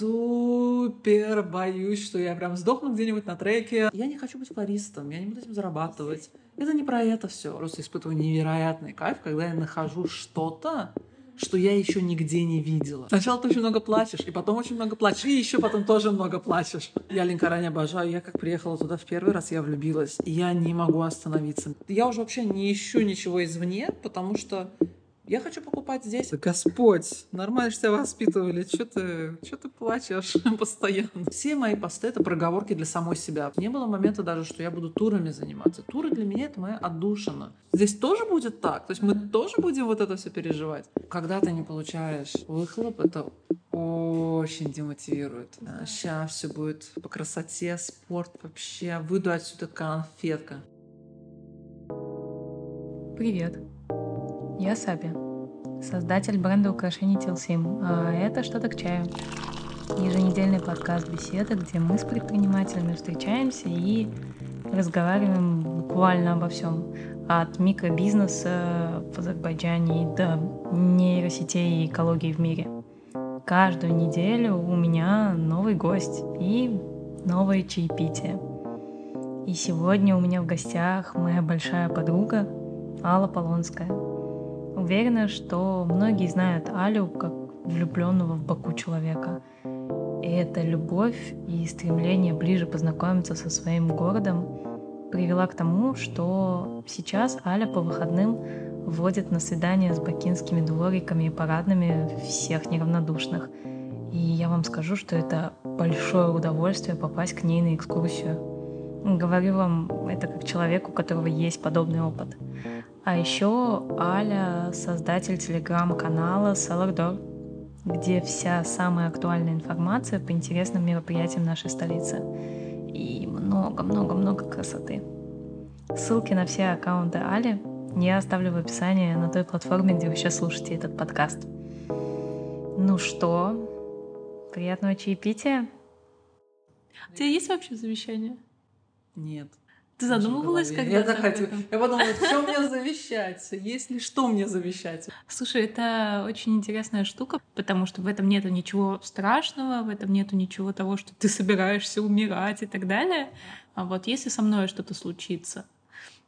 супер боюсь, что я прям сдохну где-нибудь на треке. Я не хочу быть флористом, я не буду этим зарабатывать. Это не про это все. Просто испытываю невероятный кайф, когда я нахожу что-то, что я еще нигде не видела. Сначала ты очень много плачешь, и потом очень много плачешь, и еще потом тоже много плачешь. Я Линкора обожаю. Я как приехала туда в первый раз, я влюбилась. И я не могу остановиться. Я уже вообще не ищу ничего извне, потому что я хочу покупать здесь. Господь, нормально что тебя воспитывали. Что ты, что ты плачешь постоянно? Все мои посты — это проговорки для самой себя. Не было момента даже, что я буду турами заниматься. Туры для меня — это моя отдушина. Здесь тоже будет так? То есть мы тоже будем вот это все переживать? Когда ты не получаешь выхлоп, это очень демотивирует. Сейчас все будет по красоте, спорт вообще. Выйду отсюда конфетка. Привет. Я Саби, создатель бренда украшений Тилсим, а это «Что-то к чаю». Еженедельный подкаст беседы, где мы с предпринимателями встречаемся и разговариваем буквально обо всем. От микробизнеса в Азербайджане до нейросетей и экологии в мире. Каждую неделю у меня новый гость и новое чаепитие. И сегодня у меня в гостях моя большая подруга Алла Полонская – Уверена, что многие знают Алю как влюбленного в Баку человека. И эта любовь и стремление ближе познакомиться со своим городом привела к тому, что сейчас Аля по выходным водит на свидания с бакинскими двориками и парадными всех неравнодушных. И я вам скажу, что это большое удовольствие попасть к ней на экскурсию. Говорю вам это как человек, у которого есть подобный опыт. А еще Аля — создатель телеграм-канала Салардор, где вся самая актуальная информация по интересным мероприятиям нашей столицы. И много-много-много красоты. Ссылки на все аккаунты Али я оставлю в описании на той платформе, где вы сейчас слушаете этот подкаст. Ну что, приятного чаепития. У тебя есть вообще завещание? Нет. Ты задумывалась когда Я так хочу. Я подумала, что мне завещать? Есть ли что мне завещать? Слушай, это очень интересная штука, потому что в этом нету ничего страшного, в этом нету ничего того, что ты собираешься умирать и так далее. А вот если со мной что-то случится,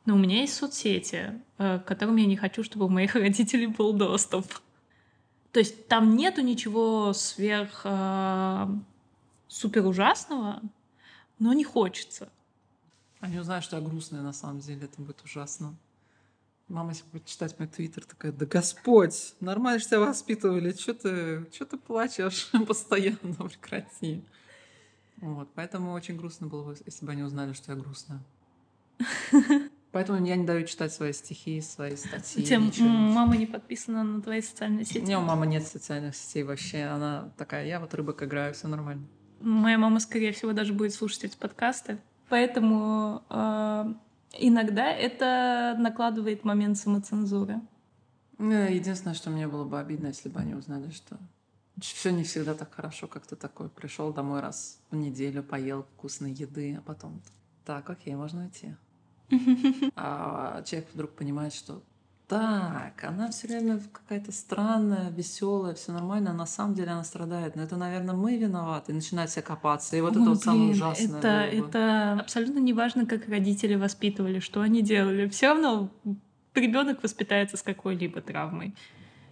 ну, у меня есть соцсети, э, к которым я не хочу, чтобы у моих родителей был доступ. То есть там нету ничего сверх э, супер ужасного, но не хочется. Они узнают, что я грустная на самом деле, это будет ужасно. Мама, если будет читать мой твиттер, такая, да Господь, нормально что тебя воспитывали, что ты, что ты плачешь постоянно, прекрати. Вот, поэтому очень грустно было бы, если бы они узнали, что я грустная. Поэтому я не даю читать свои стихи, свои статьи. Тем мама не подписана на твои социальные сети? Меня у мамы нет социальных сетей вообще. Она такая, я вот рыбок играю, все нормально. Моя мама, скорее всего, даже будет слушать эти подкасты. Поэтому э, иногда это накладывает момент самоцензуры. Ну, единственное, что мне было бы обидно, если бы они узнали, что все не всегда так хорошо, как ты такой пришел домой раз в неделю, поел вкусной еды, а потом так, окей, можно идти. А человек вдруг понимает, что так, она все время какая-то странная, веселая, все нормально, а на самом деле она страдает. Но это, наверное, мы виноваты. И начинает себя копаться. И вот О, это вот блин, самое ужасное. Это, это абсолютно не важно, как родители воспитывали, что они делали. Все равно ребенок воспитается с какой-либо травмой.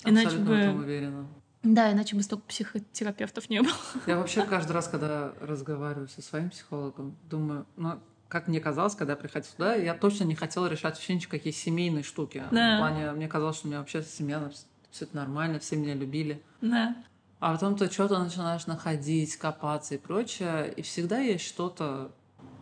Иначе Абсолютно бы... в этом уверена. Да, иначе бы столько психотерапевтов не было. Я вообще каждый раз, когда разговариваю со своим психологом, думаю, ну, как мне казалось, когда я приходила сюда, я точно не хотела решать вообще никакие семейные штуки. Да. В плане, мне казалось, что у меня вообще семья, все это нормально, все меня любили. Да. А потом ты что-то начинаешь находить, копаться и прочее, и всегда есть что-то,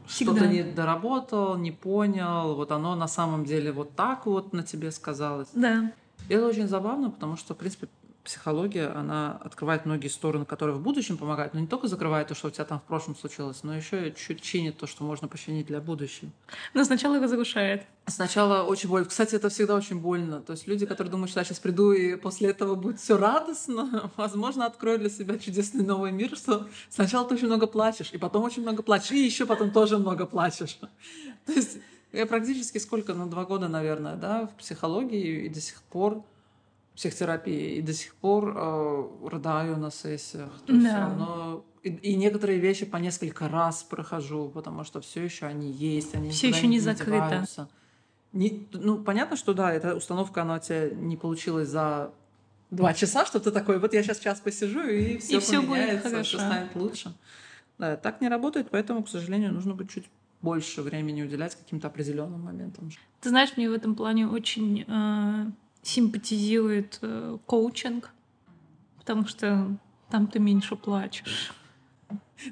что-то не доработал, не понял, вот оно на самом деле вот так вот на тебе сказалось. Да. И это очень забавно, потому что, в принципе, психология, она открывает многие стороны, которые в будущем помогают, но не только закрывает то, что у тебя там в прошлом случилось, но еще чуть чинит то, что можно починить для будущего. Но сначала разрушает. Сначала очень больно. Кстати, это всегда очень больно. То есть люди, которые думают, что я сейчас приду и после этого будет все радостно, возможно, откроют для себя чудесный новый мир, что сначала ты очень много плачешь, и потом очень много плачешь, и еще потом тоже много плачешь. То есть я практически сколько, ну, два года, наверное, да, в психологии, и до сих пор психотерапии и до сих пор э, рыдаю на сессиях. То есть да. оно и, и некоторые вещи по несколько раз прохожу, потому что все еще они есть, они все еще не закрыто. деваются. Не, ну, понятно, что да, эта установка, она у тебя не получилась за два часа, что ты такой, вот я сейчас час посижу, и все всё будет поменяется, хорошо. все станет лучше. Да, так не работает, поэтому, к сожалению, нужно быть чуть больше времени уделять каким-то определенным моментам. Ты знаешь, мне в этом плане очень э, симпатизирует э, коучинг, потому что там ты меньше плачешь.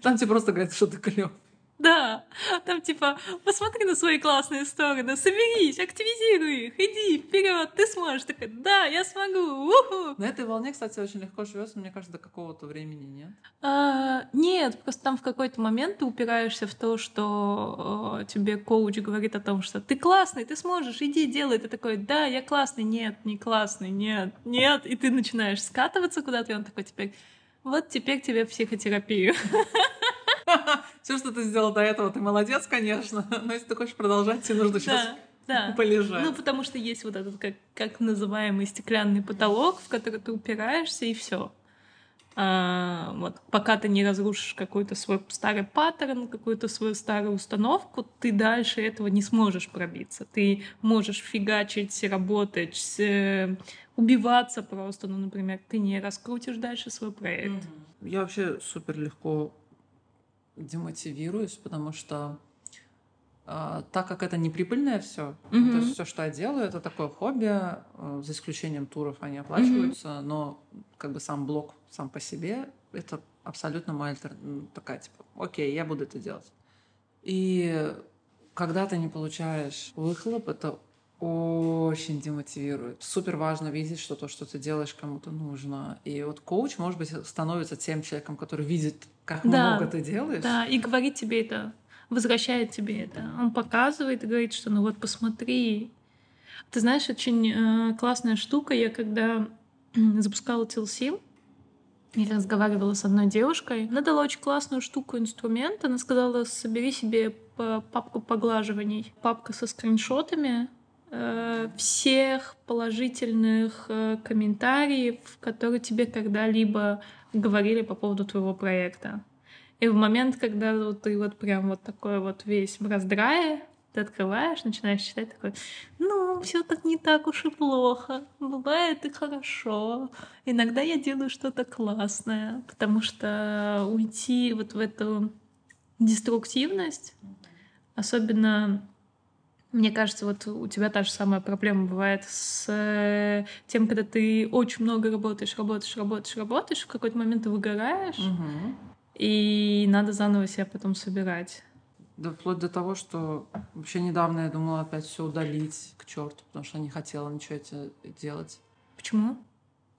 Там тебе просто говорят, что ты клёв. Да, там типа, посмотри на свои классные стороны, соберись, активизируй их, иди вперед, ты сможешь. Такая, да, я смогу, уху. На этой волне, кстати, очень легко живется, мне кажется, до какого-то времени нет. А, нет, просто там в какой-то момент ты упираешься в то, что э, тебе коуч говорит о том, что ты классный, ты сможешь, иди, делай. Ты такой, да, я классный, нет, не классный, нет, нет. И ты начинаешь скатываться куда-то, и он такой теперь, вот теперь тебе психотерапию. Все, что ты сделал до этого, ты молодец, конечно. Но если ты хочешь продолжать, тебе нужно сейчас Да, полежать. Ну, потому что есть вот этот как, как называемый стеклянный потолок, в который ты упираешься, и все. вот, пока ты не разрушишь какой-то свой старый паттерн, какую-то свою старую установку, ты дальше этого не сможешь пробиться. Ты можешь фигачить, работать, э, убиваться просто, ну, например, ты не раскрутишь дальше свой проект. Я вообще супер легко демотивируюсь, потому что а, так как это не прибыльное все, Мгм. то есть все, что я делаю, это такое хобби, э, за исключением туров они оплачиваются, но как бы сам блог сам по себе это абсолютно моя альтер... такая типа, окей, я буду это делать. И когда ты не получаешь выхлоп, это очень демотивирует. Супер важно видеть, что то, что ты делаешь, кому-то нужно. И вот коуч, может быть, становится тем человеком, который видит, как Да. много ты делаешь. Да, и говорит тебе это, возвращает тебе это. Он показывает и говорит, что ну вот посмотри. Ты знаешь, очень э, классная штука. Я когда запускала TLC, я разговаривала с одной девушкой. Она дала очень классную штуку, инструмент. Она сказала, собери себе папку поглаживаний. Папка со скриншотами всех положительных э, комментариев, которые тебе когда-либо говорили по поводу твоего проекта. И в момент, когда вот ты вот прям вот такой вот весь в раздрае, ты открываешь, начинаешь читать такой, ну, все так не так уж и плохо, бывает и хорошо. Иногда я делаю что-то классное, потому что уйти вот в эту деструктивность, особенно мне кажется, вот у тебя та же самая проблема бывает с э, тем, когда ты очень много работаешь, работаешь, работаешь, работаешь, в какой-то момент ты выгораешь, Мгм. и надо заново себя потом собирать. Да вплоть до того, что вообще недавно я думала опять все удалить к черту, потому что не хотела ничего это делать. Почему?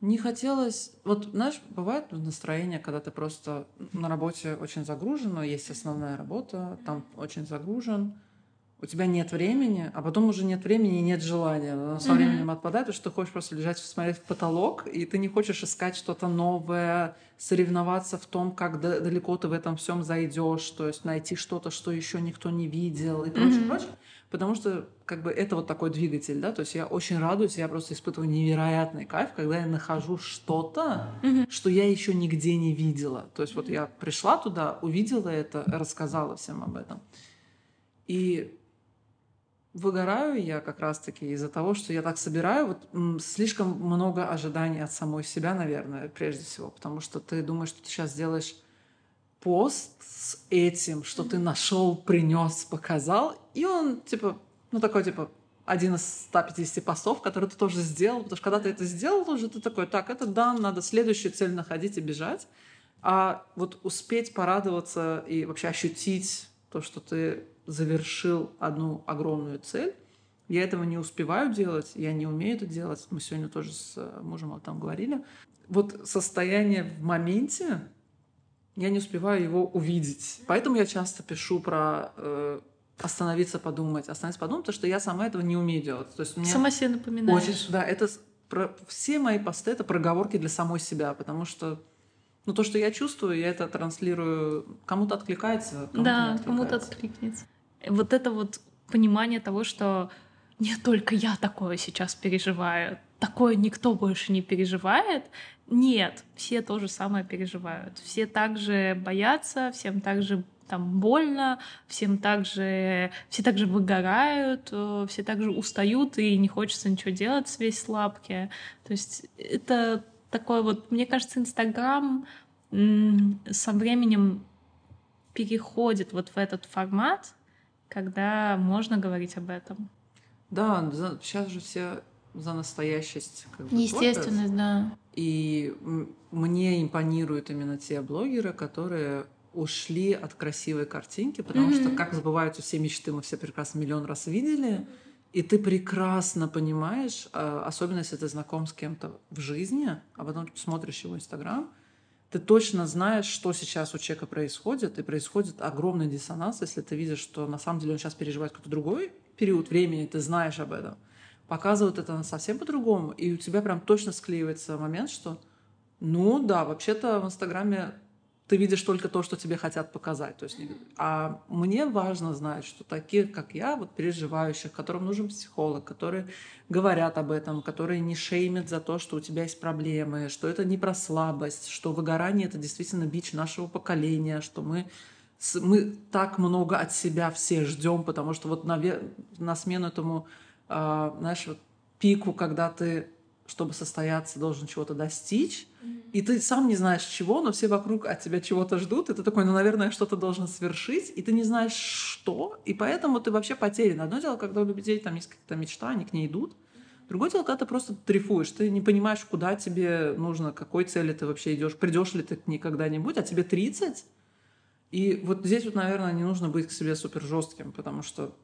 Не хотелось... Вот, знаешь, бывает настроение, когда ты просто на работе очень загружен, но есть основная работа, там очень загружен, у тебя нет времени, а потом уже нет времени и нет желания. Оно со Мгм. временем отпадает, потому что ты хочешь просто лежать, смотреть в потолок, и ты не хочешь искать что-то новое, соревноваться в том, как да- далеко ты в этом всем зайдешь, то есть найти что-то, что еще никто не видел и прочее, Мгм. прочее. Потому что как бы это вот такой двигатель, да, то есть я очень радуюсь, я просто испытываю невероятный кайф, когда я нахожу что-то, Мгм. что я еще нигде не видела. То есть вот я пришла туда, увидела это, рассказала всем об этом. И выгораю я как раз-таки из-за того, что я так собираю вот слишком много ожиданий от самой себя, наверное, прежде всего, потому что ты думаешь, что ты сейчас сделаешь пост с этим, что ты нашел, принес, показал, и он типа, ну такой типа один из 150 постов, который ты тоже сделал, потому что когда ты это сделал уже, ты такой, так, это да, надо следующую цель находить и бежать. А вот успеть порадоваться и вообще ощутить то, что ты завершил одну огромную цель, я этого не успеваю делать, я не умею это делать. Мы сегодня тоже с э, мужем об этом говорили. Вот состояние в моменте, я не успеваю его увидеть. Поэтому я часто пишу про э, остановиться, подумать, остановиться, подумать, потому что я сама этого не умею делать. То есть меня Сама себе напоминаешь. очень, да, это про, все мои посты это проговорки для самой себя, потому что ну, то, что я чувствую, я это транслирую. Кому-то откликается, кому-то Да, кому-то откликнется. Вот это вот понимание того, что не только я такое сейчас переживаю. такое никто больше не переживает. Нет, все то же самое переживают. Все также боятся, всем также там больно, всем также, все также выгорают, э, все также устают и не хочется ничего делать весь слабки. То есть это такое вот, мне кажется, Инстаграм со временем переходит вот в этот формат, когда можно говорить об этом. Да, сейчас же все за настоящесть. Как бы, Естественность, да. И мне импонируют именно те блогеры, которые ушли от красивой картинки, потому mm-hmm. что как забываются все мечты, мы все прекрасно миллион раз видели, и ты прекрасно понимаешь, а, особенно если ты знаком с кем-то в жизни, а потом смотришь его Инстаграм, ты точно знаешь, что сейчас у человека происходит, и происходит огромный диссонанс, если ты видишь, что на самом деле он сейчас переживает какой-то другой период времени, ты знаешь об этом. Показывают это совсем по-другому, и у тебя прям точно склеивается момент, что ну да, вообще-то в Инстаграме ты видишь только то, что тебе хотят показать. То есть, а мне важно знать, что таких, как я, вот переживающих, которым нужен психолог, которые говорят об этом, которые не шеймят за то, что у тебя есть проблемы, что это не про слабость, что выгорание — это действительно бич нашего поколения, что мы мы так много от себя все ждем, потому что вот на, на смену этому э, знаешь, вот пику, когда ты, чтобы состояться, должен чего-то достичь, mm-hmm. и ты сам не знаешь чего, но все вокруг от тебя чего-то ждут, и ты такой, ну, наверное, что-то должен свершить, и ты не знаешь что, и поэтому ты вообще потерян. Одно дело, когда у людей там есть какая-то мечта, они к ней идут, Другое дело, когда ты просто трифуешь, ты не понимаешь, куда тебе нужно, к какой цели ты вообще идешь, придешь ли ты к ней когда-нибудь, а тебе 30. И вот здесь вот, наверное, не нужно быть к себе супер жестким, потому что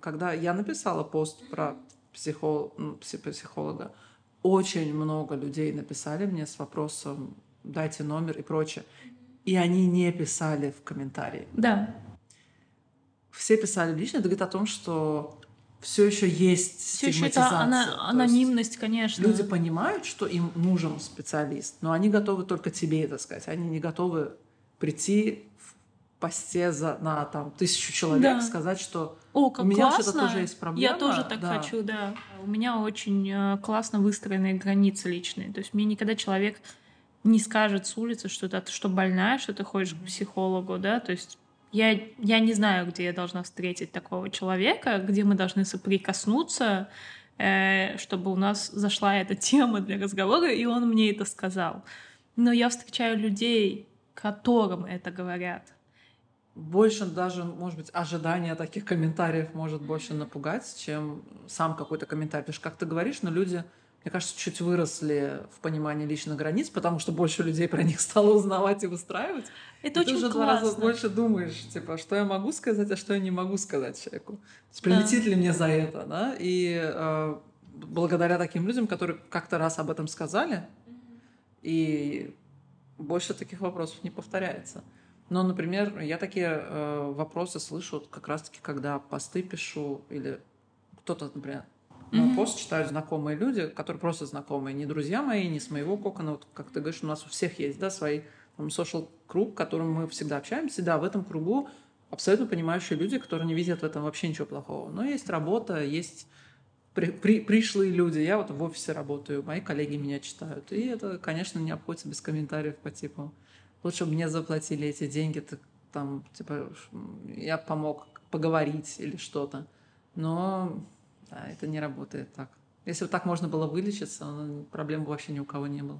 когда я написала пост про психол... Ну, психолога, очень много людей написали мне с вопросом «дайте номер» и прочее. И они не писали в комментарии. Да. Все писали лично. Это говорит о том, что все еще есть все стигматизация. Еще это ана- анонимность, конечно. Люди понимают, что им нужен специалист, но они готовы только тебе это сказать. Они не готовы прийти посте за, на там тысячу человек да. сказать, что О, как у меня классно. что-то тоже есть проблема. Я тоже так да. хочу, да. У меня очень э, классно выстроенные границы личные. То есть мне никогда человек не скажет с улицы, что ты что больная, что ты ходишь к психологу, да, то есть я, я не знаю, где я должна встретить такого человека, где мы должны соприкоснуться, э, чтобы у нас зашла эта тема для разговора, и он мне это сказал. Но я встречаю людей, которым это говорят больше даже, может быть, ожидание таких комментариев может больше напугать, чем сам какой-то комментарий. Потому что, как ты говоришь, но люди, мне кажется, чуть выросли в понимании личных границ, потому что больше людей про них стало узнавать и выстраивать. Это и очень ты уже классно. два раза больше думаешь, типа, что я могу сказать, а что я не могу сказать человеку. То есть, прилетит да. ли мне за это, да? И э, благодаря таким людям, которые как-то раз об этом сказали, и больше таких вопросов не повторяется. Но, например, я такие э, вопросы слышу как раз-таки, когда посты пишу или кто-то, например, mm-hmm. пост читают знакомые люди, которые просто знакомые, не друзья мои, не с моего кокона. Вот, как ты говоришь, у нас у всех есть, да, свой там, social круг, которым мы всегда общаемся. Да, в этом кругу абсолютно понимающие люди, которые не видят в этом вообще ничего плохого. Но есть работа, есть при, при, пришлые люди. Я вот в офисе работаю, мои коллеги меня читают. И это, конечно, не обходится без комментариев по типу лучше бы мне заплатили эти деньги, так, там, типа, я помог поговорить или что-то. Но да, это не работает так. Если бы так можно было вылечиться, проблем бы вообще ни у кого не было.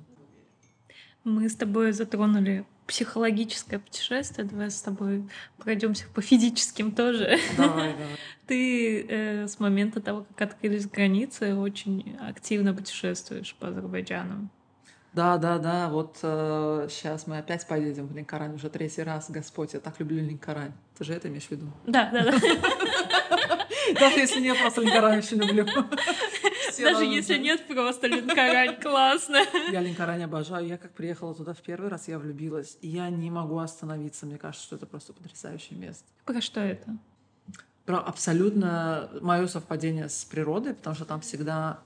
Мы с тобой затронули психологическое путешествие. Давай с тобой пройдемся по физическим тоже. Давай, давай. Ты э, с момента того, как открылись границы, очень активно путешествуешь по Азербайджану. Да, да, да, вот э, сейчас мы опять поедем в Линкорань уже третий раз. Господь, я так люблю Линкорань. Ты же это имеешь в виду? Да, да, да. Даже если нет, просто Линкорань очень люблю. Даже если нет, просто Линкорань, классно. Я Линкорань обожаю. Я как приехала туда в первый раз, я влюбилась. И я не могу остановиться. Мне кажется, что это просто потрясающее место. Про что это? Про абсолютно мое совпадение с природой, потому что там всегда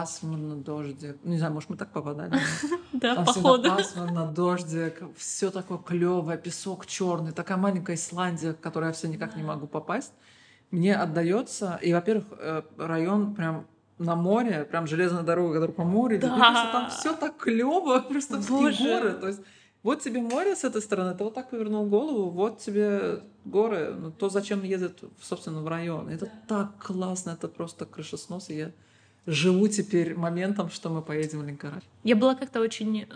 пасмурно, дождик. Не знаю, может, мы так попадали. Да, походу. пасмурно, дождик, все такое клевое, песок черный, такая маленькая Исландия, в которой я все никак не могу попасть. Мне отдается, и, во-первых, э, район прям на море, прям железная дорога, которая по морю, Да. там все так клево, просто Боже. горы. То есть вот тебе море с этой стороны, ты вот так повернул голову, вот тебе горы, ну, то, зачем ездят, собственно, в район. Это так классно, это просто крышеснос, и я живу теперь моментом, что мы поедем в Ленкораль. Я была как-то очень э,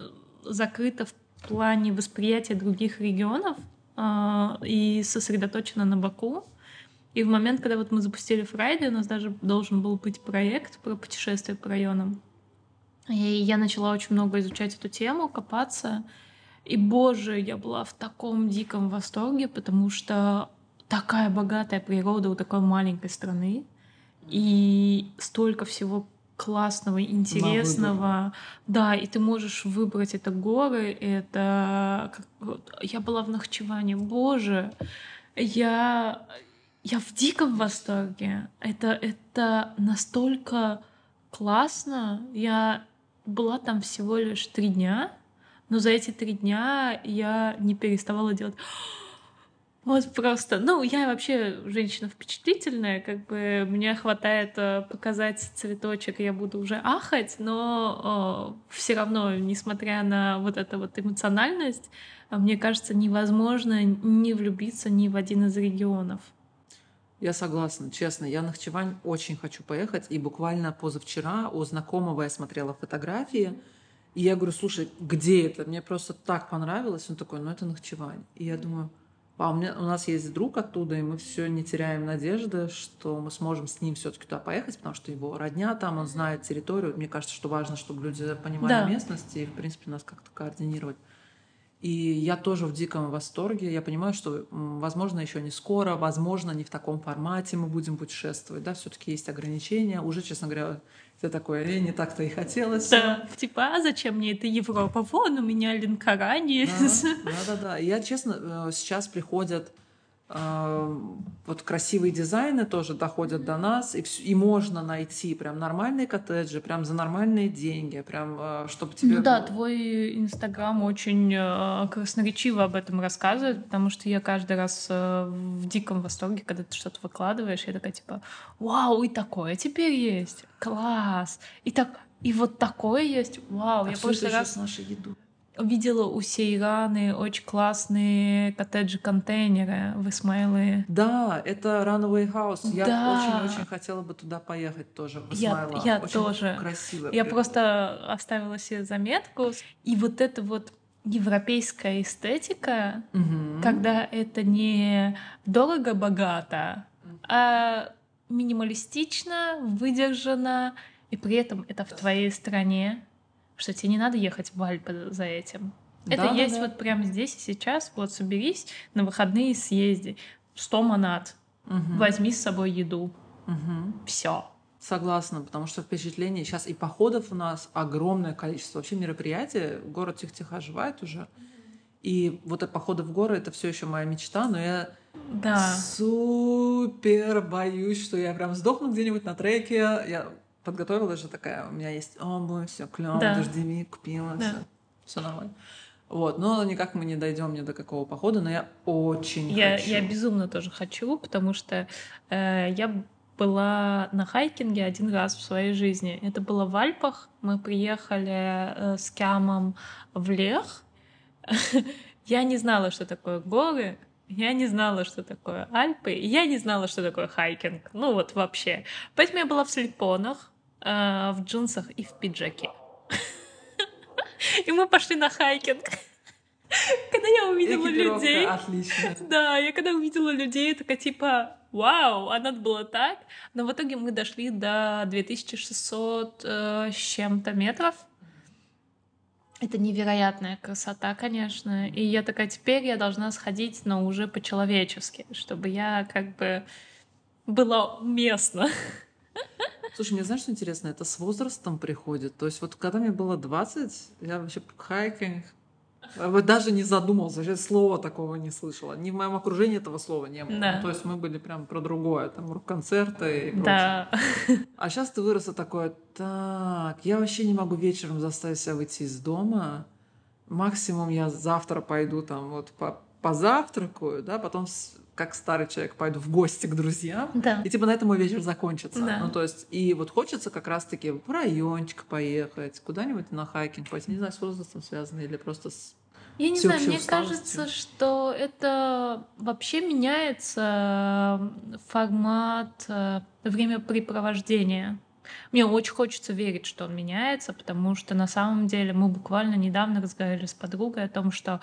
закрыта в плане восприятия других регионов а, и сосредоточена на Баку. И в момент, когда вот мы запустили Фрайдей, у нас даже должен был быть проект про путешествие по районам. И я начала очень много изучать эту тему, копаться. И, боже, я была в таком диком восторге, потому что такая богатая природа у такой маленькой страны. И столько всего классного, интересного. Да, и ты можешь выбрать это горы, это... Я была в Нахчеване, боже, я... Я в диком восторге. Это, это настолько классно. Я была там всего лишь три дня, но за эти три дня я не переставала делать вот просто, ну, я вообще женщина впечатлительная, как бы мне хватает э, показать цветочек, я буду уже ахать, но все равно, несмотря на вот эту вот эмоциональность, э, мне кажется, невозможно не влюбиться ни в один из регионов. Я согласна, честно. Я на Нахчевань очень хочу поехать. И буквально позавчера у знакомого я смотрела фотографии. И я говорю, слушай, где это? Мне просто так понравилось. Он такой, ну это Нахчевань. И я думаю, а у, меня, у нас есть друг оттуда, и мы все не теряем надежды, что мы сможем с ним все-таки туда поехать, потому что его родня там, он знает территорию. Мне кажется, что важно, чтобы люди понимали Да. местность и, в принципе, нас как-то координировать. И я тоже в диком восторге. Я понимаю, что, возможно, еще не скоро, возможно, не в таком формате мы будем путешествовать. Да, все-таки есть ограничения. Уже, честно говоря, это такое, э, не так-то и хотелось. Да, типа, а зачем мне это Европа? Вон у меня Ленкарани. Да, да, да. И я, честно, э, сейчас приходят вот красивые дизайны тоже доходят до нас, и, и можно найти прям нормальные коттеджи, прям за нормальные деньги, прям э, чтобы тебе... Ну да, твой инстаграм очень э, красноречиво об этом рассказывает, потому что я каждый раз э, в диком восторге, когда ты что-то выкладываешь, я такая типа, вау, и такое теперь есть, класс, и так, и вот такое есть, вау, А я в прошлый раз с нашей видела у Сейраны очень классные коттеджи-контейнеры в Исмаиле. Да, это Runaway House. Я Да. очень-очень хотела бы туда поехать тоже. В Я- Исмаило. я Очень тоже. Красиво. Я прям. просто оставила себе заметку. И вот эта вот европейская эстетика, Мгм. когда это не дорого-богато, а минималистично, выдержано, и при этом это в твоей стране, что тебе не надо ехать в Альпы за этим. Это Да, да, есть да. вот прямо здесь и сейчас. Вот соберись на выходные съезди. 100 монат. Мгм. Возьми с собой еду. Мгм. Все. Согласна, потому что впечатление сейчас и походов у нас огромное количество. Вообще мероприятий, город тихо-тихо оживает уже. И вот походы в горы это все еще моя мечта, но я Да. супер боюсь, что я прям сдохну где-нибудь на треке. Я подготовила же такая, у меня есть обувь, все клево, Да. дождевик купила, Да. все, нормально. Вот, но никак мы не дойдем ни до какого похода, но я очень Я, хочу. я безумно тоже хочу, потому что э, я была на хайкинге один раз в своей жизни. Это было в Альпах. Мы приехали э, с Кямом в Лех. Я не знала, что такое горы. Я не знала, что такое Альпы. и Я не знала, что такое хайкинг. Ну вот вообще. Поэтому я была в слепонах, э, в джинсах и в пиджаке. И мы пошли на хайкинг. Когда я увидела людей, отличная. да, я когда увидела людей, такая типа, вау, а надо было так. Но в итоге мы дошли до 2600 э, с чем-то метров. Это невероятная красота, конечно. И я такая, теперь я должна сходить, но уже по-человечески, чтобы я как бы была уместна. Слушай, мне знаешь, что интересно? Это с возрастом приходит. То есть вот когда мне было 20, я вообще хайкинг вот даже не задумался, вообще слова такого не слышала. Ни в моем окружении этого слова не было. Да. Ну, то есть мы были прям про другое, там рок-концерты и прочее. Да. А сейчас ты выросла такое, так, я вообще не могу вечером заставить себя выйти из дома. Максимум я завтра пойду там вот по позавтракаю, да, потом как старый человек пойду в гости к друзьям, Да. и типа на этом мой вечер закончится. Да. Ну, то есть, и вот хочется как раз-таки в райончик поехать, куда-нибудь на хайкинг пойти, не знаю, с возрастом связано или просто с... Я не знаю, мне кажется, что это вообще меняется э, формат э, времяпрепровождения. Мне очень хочется верить, что он меняется, потому что на самом деле мы буквально недавно разговаривали с подругой о том, что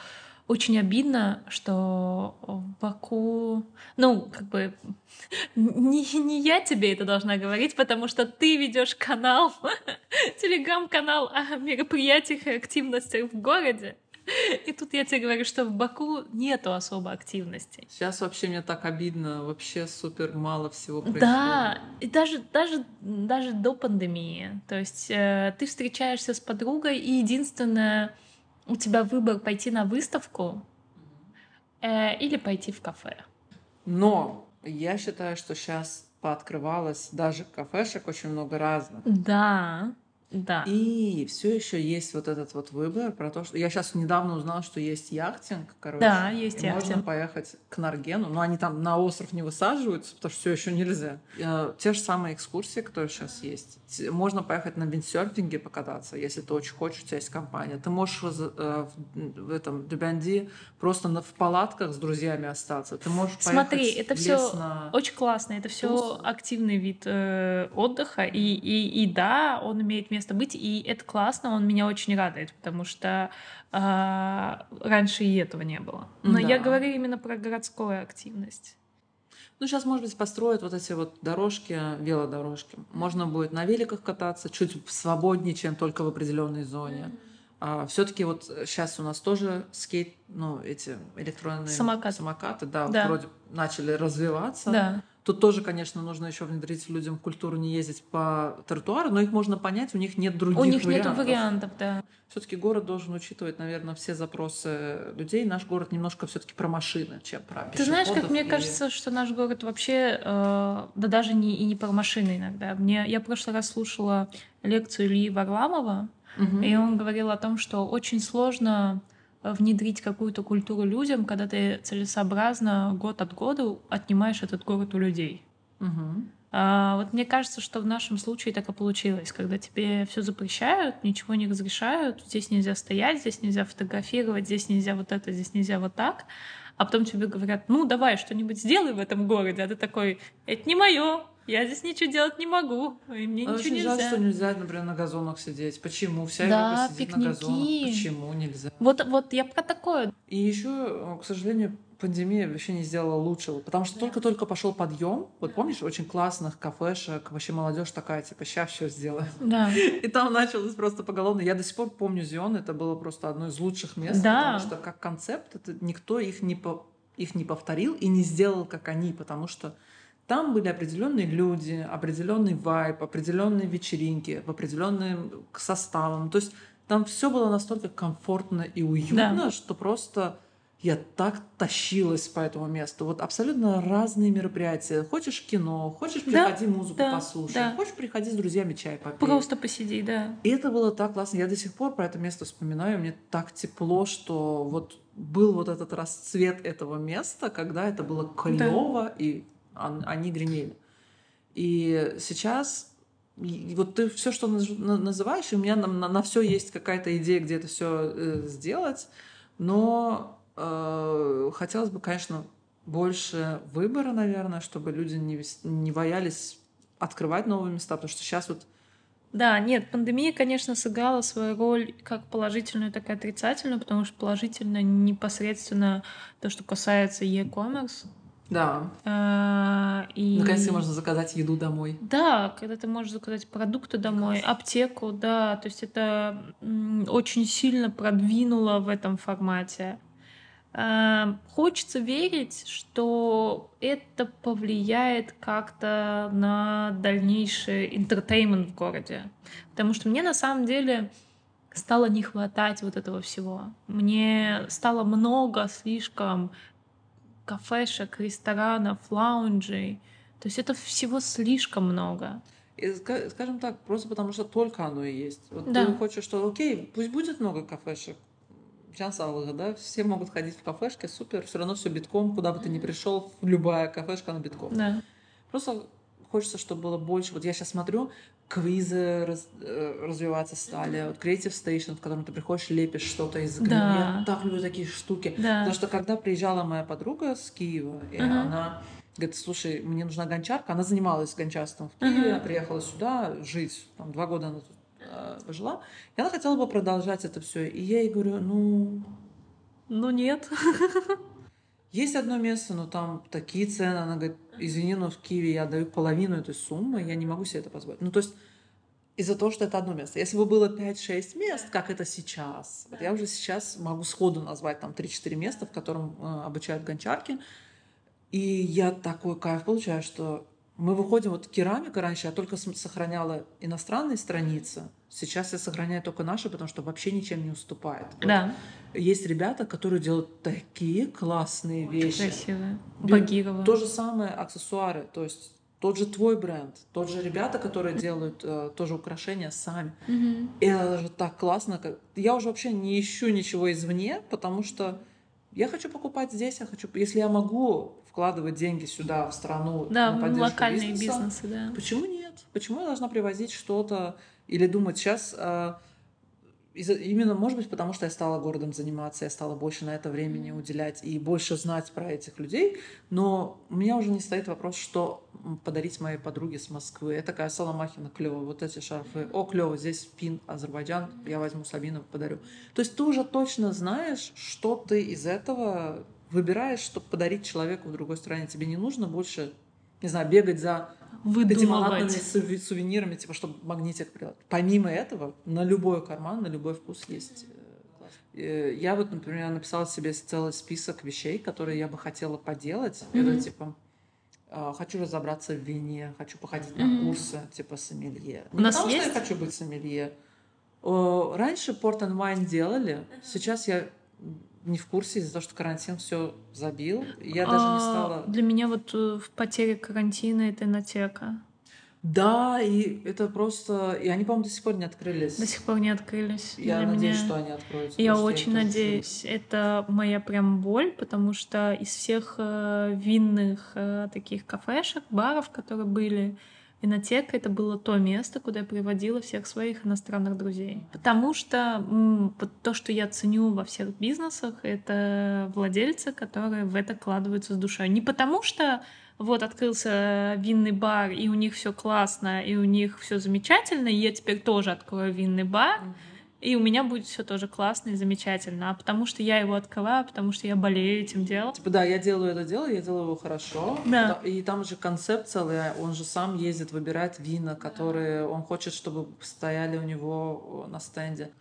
очень обидно, что в Баку, ну, как бы, не, не я тебе это должна говорить, потому что ты ведешь канал, телеграм-канал о мероприятиях и активностях в городе. И тут я тебе говорю, что в Баку нету особо активности. Сейчас вообще мне так обидно, вообще супер мало всего происходит. Да, и даже, даже, даже до пандемии. То есть э, ты встречаешься с подругой, и единственное, у тебя выбор пойти на выставку э, или пойти в кафе. Но я считаю, что сейчас пооткрывалось даже кафешек очень много разных. Да, да. И все еще есть вот этот вот выбор про то, что я сейчас недавно узнала, что есть яхтинг, короче. Да, есть и Можно яхтинг. поехать к Наргену, но они там на остров не высаживаются, потому что все еще нельзя. Э, Те же самые экскурсии, которые сейчас есть. Можно поехать на виндсерфинге покататься, если ты очень хочешь, у тебя есть компания. Ты можешь воз- э, в, в этом Дюбянди просто на- в палатках с друзьями остаться. Ты можешь Смотри, поехать это в все на... очень классно. Это все активный вид э, отдыха. И, и, и да, он имеет место быть. И это классно, он меня очень радует, потому что а, раньше и этого не было. Но я Да. говорю именно про городскую активность. Ну, сейчас, может быть, построят вот эти вот дорожки, велодорожки. Можно будет на великах кататься чуть свободнее, чем только в определенной зоне. Все-таки вот сейчас у нас тоже скейт, ну, эти электронные Самокаты. самокаты, да, Да. вроде начали развиваться. Да. Тут тоже, конечно, нужно еще внедрить людям культуру не ездить по тротуару, но их можно понять, у них нет других У них вариантов. нет вариантов, да. Все-таки город должен учитывать, наверное, все запросы людей. Наш город немножко все-таки про машины, чем про Ты знаешь, как пешеходов мне и- кажется, что наш город вообще, э, да даже не, и не про машины иногда. Мне, я в прошлый раз слушала лекцию Ильи Варламова, Мгм. и он говорил о том, что очень сложно э, внедрить какую-то культуру людям, когда ты целесообразно год от года отнимаешь этот город у людей. Мгм. А, вот мне кажется, что в нашем случае так и получилось, когда тебе все запрещают, ничего не разрешают, здесь нельзя стоять, здесь нельзя фотографировать, здесь нельзя вот это, здесь нельзя вот так, а потом тебе говорят, ну давай что-нибудь сделай в этом городе, а ты такой, это не мое, я здесь ничего делать не могу, и мне А ничего Очень нельзя. жаль, что нельзя, например, на газонах сидеть. Почему? Вся Да, Европа сидит на пикники. газонах. Почему нельзя? Вот, вот я про такое. И еще, к сожалению, пандемия вообще не сделала лучшего, потому что только-только пошел подъем. Вот помнишь, очень классных кафешек, вообще молодежь такая, типа, сейчас все сделаем. Да. И там началось просто поголовно. Я до сих пор помню Зион, это было просто одно из лучших мест, Да. потому что как концепт это никто их не, по- их не повторил и не сделал, как они, потому что там были определенные люди, определенный вайб, определенные вечеринки, в определенным составом. То есть там все было настолько комфортно и уютно, Да. что просто я так тащилась по этому месту. Вот абсолютно разные мероприятия. Хочешь кино, хочешь Да, приходи музыку да, послушай, да. хочешь приходи с друзьями чай попей. Просто посиди, да. И это было так классно. Я до сих пор про это место вспоминаю. Мне так тепло, что вот был вот этот расцвет этого места, когда это было клево, и он- они гремели. И сейчас вот ты все, что наз- на- называешь, у меня на, все есть какая-то идея, где это все сделать, но э, хотелось бы, конечно, больше выбора, наверное, чтобы люди не, не боялись открывать новые места, потому что сейчас вот Да, нет, пандемия, конечно, сыграла свою роль как положительную, так и отрицательную, потому что положительно непосредственно то, что касается e-commerce. Да, А, И... Наконец-то можно заказать еду домой. Да, когда ты можешь заказать продукты домой, аптеку, да, то есть это очень сильно продвинуло в этом формате. А, Хочется верить, что это повлияет как-то на дальнейший интертеймент в городе. Потому что мне на самом деле стало не хватать вот этого всего. Мне стало много слишком кафешек, ресторанов, лаунжей. То есть это всего слишком много. И, ска- скажем так, просто потому что только оно и есть. Вот Да. ты хочешь, что окей, пусть будет много кафешек, Чансалага, да, все могут ходить в кафешки, супер, все равно все битком, куда бы ты ни пришел, любая кафешка, она битком. Да. Просто хочется, чтобы было больше. Вот я сейчас смотрю, квизы раз, э, развиваться стали, вот Creative Station, в котором ты приходишь, лепишь что-то из глины. Да. Я так люблю такие штуки. Да. Потому что когда приезжала моя подруга с Киева, и Ага. она говорит, слушай, мне нужна гончарка. Она занималась гончарством в Киеве, Ага. приехала сюда жить. Там два года она тут э, пожила. И она хотела бы продолжать это все. И я ей говорю, ну, Ну нет. есть одно место, но там такие цены. Она говорит, извини, но в Киеве я даю половину этой суммы, я не могу себе это позволить. Ну, то есть из-за того, что это одно место. Если бы было 5-6 мест, как это сейчас, вот я уже сейчас могу сходу назвать там 3-4 места, в котором э, обучают гончарки, и я такой кайф получаю, что мы выходим, вот керамика раньше я только сохраняла иностранные страницы, сейчас я сохраняю только наши, потому что вообще ничем не уступает. Вот Да, Есть ребята, которые делают такие классные вещи. красивая. Би- Багирова. То же самое аксессуары, то есть тот же твой бренд, тот же ребята, которые делают э, тоже украшения сами. Мгм. И это же так классно. Как... Я уже вообще не ищу ничего извне, потому что я хочу покупать здесь, я хочу... Если я могу вкладывать деньги сюда, в страну, Да, на поддержку локальные бизнеса, бизнесы, да. Почему нет? Почему я должна привозить что-то или думать сейчас именно, может быть, потому что я стала городом заниматься, я стала больше на это времени уделять и больше знать про этих людей, но у меня уже не стоит вопрос, что подарить моей подруге с Москвы. Я такая Соломахина клево, вот эти шарфы. О, клево, здесь пин Азербайджан, я возьму Сабину, подарю. То есть ты уже точно знаешь, что ты из этого выбираешь, чтобы подарить человеку в другой стране. Тебе не нужно больше, не знаю, бегать за Выдумывать. суви- сувенирами, типа, чтобы магнитик приладить. Помимо этого, на любой карман, на любой вкус есть. э, класс. Э, Я вот, например, написала себе целый список вещей, которые я бы хотела поделать. Мгм. Это типа а, хочу разобраться в вине, хочу походить на Мгм. курсы типа сомелье. У нас потому что есть? я хочу быть сомелье. Раньше порт and wine делали, сейчас я не в курсе из-за того, что карантин все забил. Я даже не А, стала Для меня вот э, в потере карантина это инотека. Да, и это просто... И они, по-моему, до сих пор не открылись. До сих пор не открылись. Я Для надеюсь, меня- что они откроются. Я очень тоже надеюсь. Это моя прям боль, потому что из всех э, винных э, таких кафешек, баров, которые были, Винотека — это было то место, куда я приводила всех своих иностранных друзей. Потому что вот то, что я ценю во всех бизнесах, это владельцы, которые в это вкладываются с душой. Не потому что вот открылся винный бар, и у них все классно, и у них все замечательно, и я теперь тоже открою винный бар, Мгм. И у меня будет все тоже классно и замечательно. А потому что я его открываю, потому что я болею этим делом. Типа, да, я делаю это дело, я делаю его хорошо. Да. И там же концепт целый, он же сам ездит, выбирает вина, которые он хочет, чтобы стояли у него на стенде.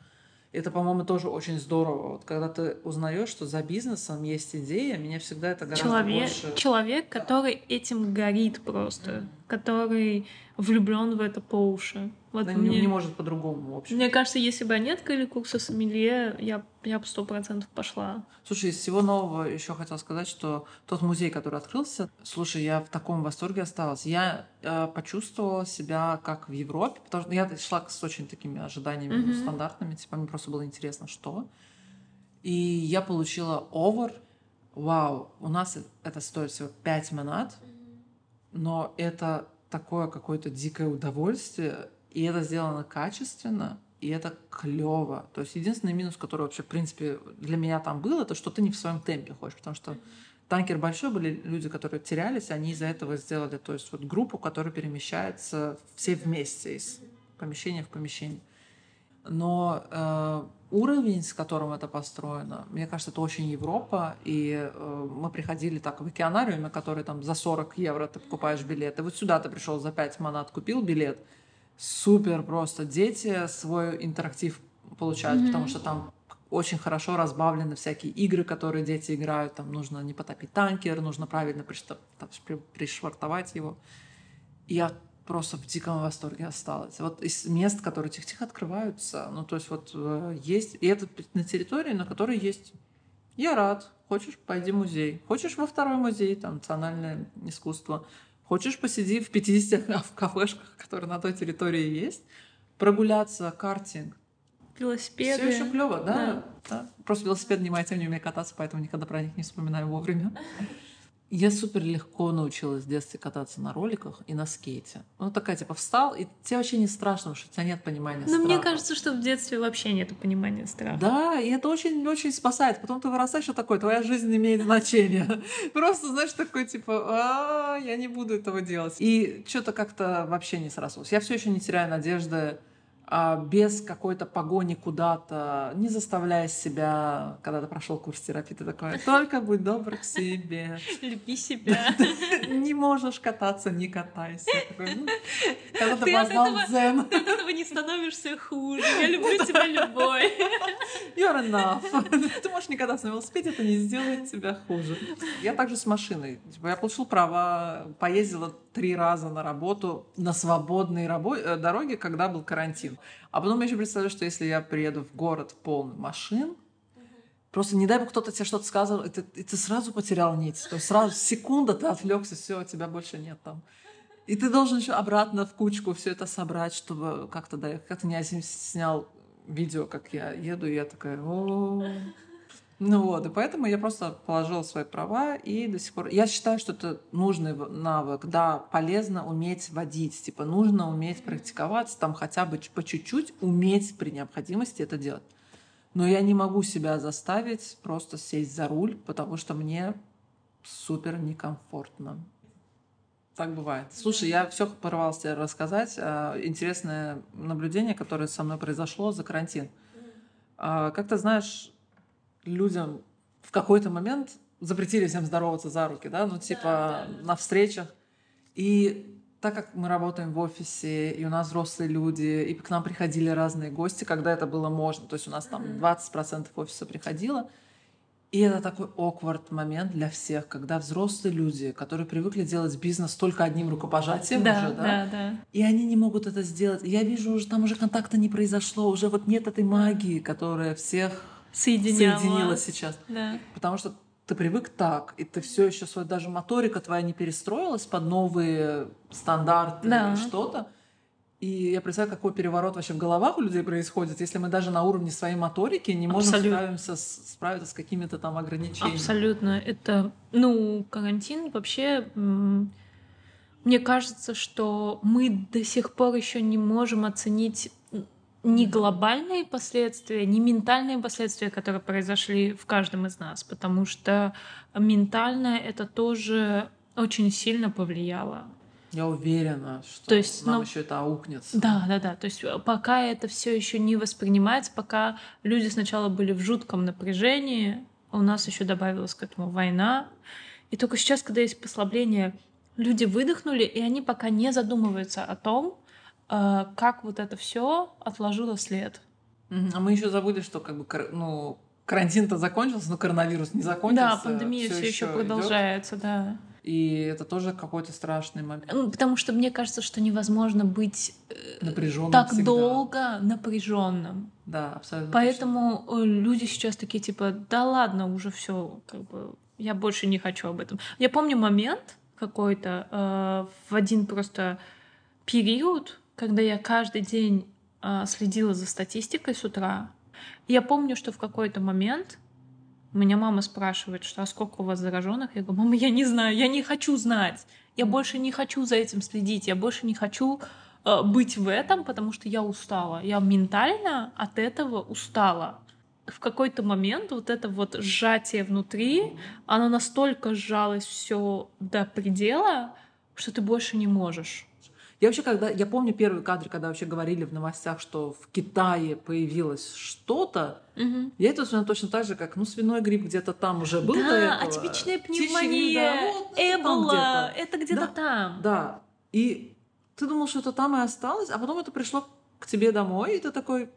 Это, по-моему, тоже очень здорово. Вот когда ты узнаешь, что за бизнесом есть идея, меня всегда это гораздо Человек, больше... человек, который этим горит просто, который влюблен в это по уши. Вот Да, не, мне, не может по-другому, в общем. мне кажется, если бы они открыли курсы сомелье, я, я бы сто процентов пошла. Слушай, из всего нового еще хотела сказать, что тот музей, который открылся, слушай, я в таком восторге осталась. Я э, почувствовала себя как в Европе, потому что я шла с очень такими ожиданиями Мгм. стандартными, типа мне просто было интересно, что. И я получила овер. Вау, у нас это стоит всего 5 монат, но это такое какое-то дикое удовольствие, и это сделано качественно, и это клево. То есть единственный минус, который вообще, в принципе, для меня там был, это что ты не в своем темпе ходишь, потому что танкер большой, были люди, которые терялись, они из-за этого сделали, то есть вот группу, которая перемещается все вместе из помещения в помещение. Но э, уровень, с которым это построено, мне кажется, это очень Европа. И э, мы приходили так в океанариуме, который там за 40 евро ты покупаешь билет. И вот сюда ты пришел за 5 монат, купил билет. Супер просто. Дети свой интерактив получают, Мгм. потому что там очень хорошо разбавлены всякие игры, которые дети играют. Там нужно не потопить танкер, нужно правильно пришвартовать его. И я просто в диком восторге осталась. Вот из мест, которые тихо-тихо открываются, ну, то есть вот э, есть, и это на территории, на которой есть я рад. Хочешь, пойди в музей. Хочешь во второй музей, там, национальное искусство. Хочешь, посиди в 50 в кафешках, которые на той территории есть. Прогуляться, картинг. велосипеды. Все еще клево, да? Да. да? Просто велосипед не моя тема, не умею кататься, поэтому никогда про них не вспоминаю вовремя. Я супер легко научилась в детстве кататься на роликах и на скейте. Ну, такая, типа, встал, и тебе вообще не страшно, потому что у тебя нет понимания Но мне страха. кажется, что в детстве вообще нет понимания страха. Да, и это очень-очень спасает. Потом ты вырастаешь, что такое, твоя жизнь имеет значение. Просто, знаешь, такой, типа, «А, я не буду этого делать. И что-то как-то вообще не срослось. Я все еще не теряю надежды без какой-то погони куда-то, не заставляя себя, когда ты прошел курс терапии, ты такой, только будь добр к себе. Люби себя. Не можешь кататься, не катайся. Ну, Когда ты познал дзен, Ты от этого не становишься хуже. Я люблю тебя любой. You're enough. Ты можешь не кататься на велосипеде, это не сделает тебя хуже. Я также с машиной. Типа, Я получил права, поездила три раза на работу на свободной рабо- э, дороге, когда был карантин. А потом я еще представляю, что если я приеду в город полный машин, Просто не дай бог кто-то тебе что-то сказал, и ты, и ты сразу потерял нить. То есть сразу секунда ты отвлекся, все, тебя больше нет там. И ты должен еще обратно в кучку все это собрать, чтобы как-то доехать. Как-то я снял видео, как я еду, и я такая, о Ну вот, и поэтому я просто положила свои права, и до сих пор... Я считаю, что это нужный навык, да, полезно уметь водить, типа нужно уметь практиковаться, там хотя бы по чуть-чуть уметь при необходимости это делать. Но я не могу себя заставить просто сесть за руль, потому что мне супер некомфортно. Так бывает. Слушай, я все порвалась тебе рассказать. а, Интересное наблюдение, которое со мной произошло за карантин. А, Как ты знаешь, людям в какой-то момент запретили всем здороваться за руки, да, ну типа на встречах. И так как мы работаем в офисе, и у нас взрослые люди, и к нам приходили разные гости, когда это было можно, то есть у нас там 20% офиса приходило, и это такой awkward момент для всех, когда взрослые люди, которые привыкли делать бизнес только одним рукопожатием Да, уже, да, да, да. и они не могут это сделать. И Я вижу, уже там уже контакта не произошло, уже вот нет этой магии, которая всех Соединяла. соединила сейчас. Да. Потому что ты привык так, и ты все еще свой, даже моторика твоя не перестроилась под новые стандарты Да. или что-то. И я представляю, какой переворот вообще в головах у людей происходит, если мы даже на уровне своей моторики не можем Абсолютно. справимся с, справиться с какими-то там ограничениями. Абсолютно. Это, ну, карантин вообще... Мне кажется, что мы до сих пор еще не можем оценить ни глобальные последствия, ни ментальные последствия, которые произошли в каждом из нас, потому что ментально это тоже очень сильно повлияло. Я уверена, что То есть, нам ну, еще это аукнется. Да, да, да. То есть э, пока это все еще не воспринимается, пока люди сначала были в жутком напряжении, у нас еще добавилась к этому война. И только сейчас, когда есть послабление, люди выдохнули, и они пока не задумываются о том, как вот это все отложило след. А мы еще забыли, что как бы ну, карантин-то закончился, но коронавирус не закончился. Да, пандемия все еще продолжается, да. И это тоже какой-то страшный момент. Ну, Потому что мне кажется, что невозможно быть э, Напряженным так всегда. долго напряженным. Да, абсолютно. Поэтому э, люди сейчас такие типа, да ладно, уже все, как бы, я больше не хочу об этом. Я помню момент какой-то э, в один просто период, когда я каждый день э, следила за статистикой с утра. Я помню, что в какой-то момент меня мама спрашивает, что а сколько у вас зараженных? Я говорю, мама, я не знаю, я не хочу знать. Я больше не хочу за этим следить, я больше не хочу э, быть в этом, потому что я устала. Я ментально от этого устала. В какой-то момент вот это вот сжатие внутри, оно настолько сжалось все до предела, что ты больше не можешь. Я вообще, когда я помню первый кадр, когда вообще говорили в новостях, что в Китае появилось что-то, Мгм. я это вспоминаю точно так же, как ну свиной грипп где-то там уже был до да, этого. атипичная пневмония, да, вот, Эбола, это где-то Да, там. Да. И ты думал, что это там и осталось, а потом это пришло к тебе домой, и ты такой,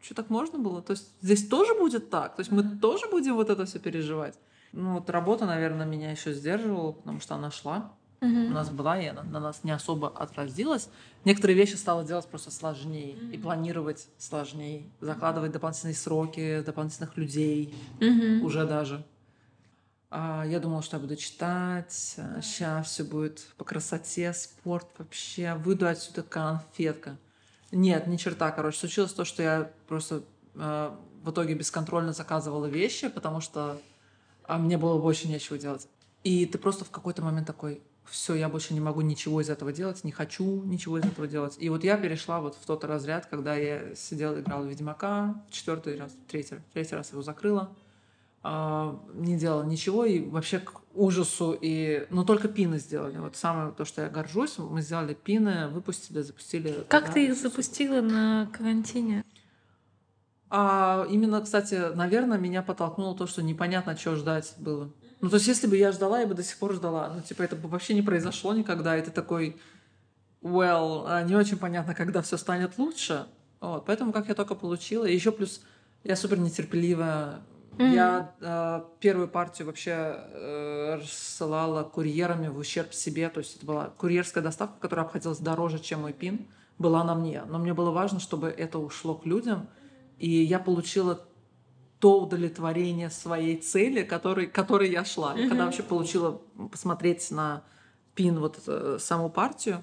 что так можно было? То есть здесь тоже будет так? То есть мы тоже будем вот это все переживать? Ну вот работа, наверное, меня еще сдерживала, потому что она шла. У нас была, и она на нас не особо отразилась. Некоторые вещи стало делать просто сложнее. И планировать сложнее. Закладывать дополнительные сроки, дополнительных людей Мгм. уже даже. А, я думала, что я буду читать. Сейчас все будет по красоте, спорт вообще. Выйду отсюда конфетка. Нет, ни черта, короче. Случилось то, что я просто э, в итоге бесконтрольно заказывала вещи, потому что а мне было больше нечего делать. И ты просто в какой-то момент такой, все, я больше не могу ничего из этого делать, не хочу ничего из этого делать. И вот я перешла вот в тот разряд, когда я сидела, играла в Ведьмака, четвертый раз, третий, третий раз его закрыла, э, не делала ничего, и вообще к ужасу, и... но только пины сделали. Вот самое то, что я горжусь, мы сделали пины, выпустили, запустили. Как да, ты их запустила на карантине? А именно, кстати, наверное, меня подтолкнуло то, что непонятно, чего ждать было. Ну, то есть, если бы я ждала, я бы до сих пор ждала. Ну, типа, это бы вообще не произошло никогда. И ты такой, well, а, не очень понятно, когда все станет лучше. Вот, поэтому как я только получила. И еще плюс я супер нетерпеливая. Mm-hmm. Я э, первую партию вообще э, рассылала курьерами в ущерб себе. То есть это была курьерская доставка, которая обходилась дороже, чем мой пин, была на мне. Но мне было важно, чтобы это ушло к людям. И я получила то удовлетворение своей цели, который, которой я шла. Mm-hmm. Когда вообще получила посмотреть на пин вот эту, саму партию,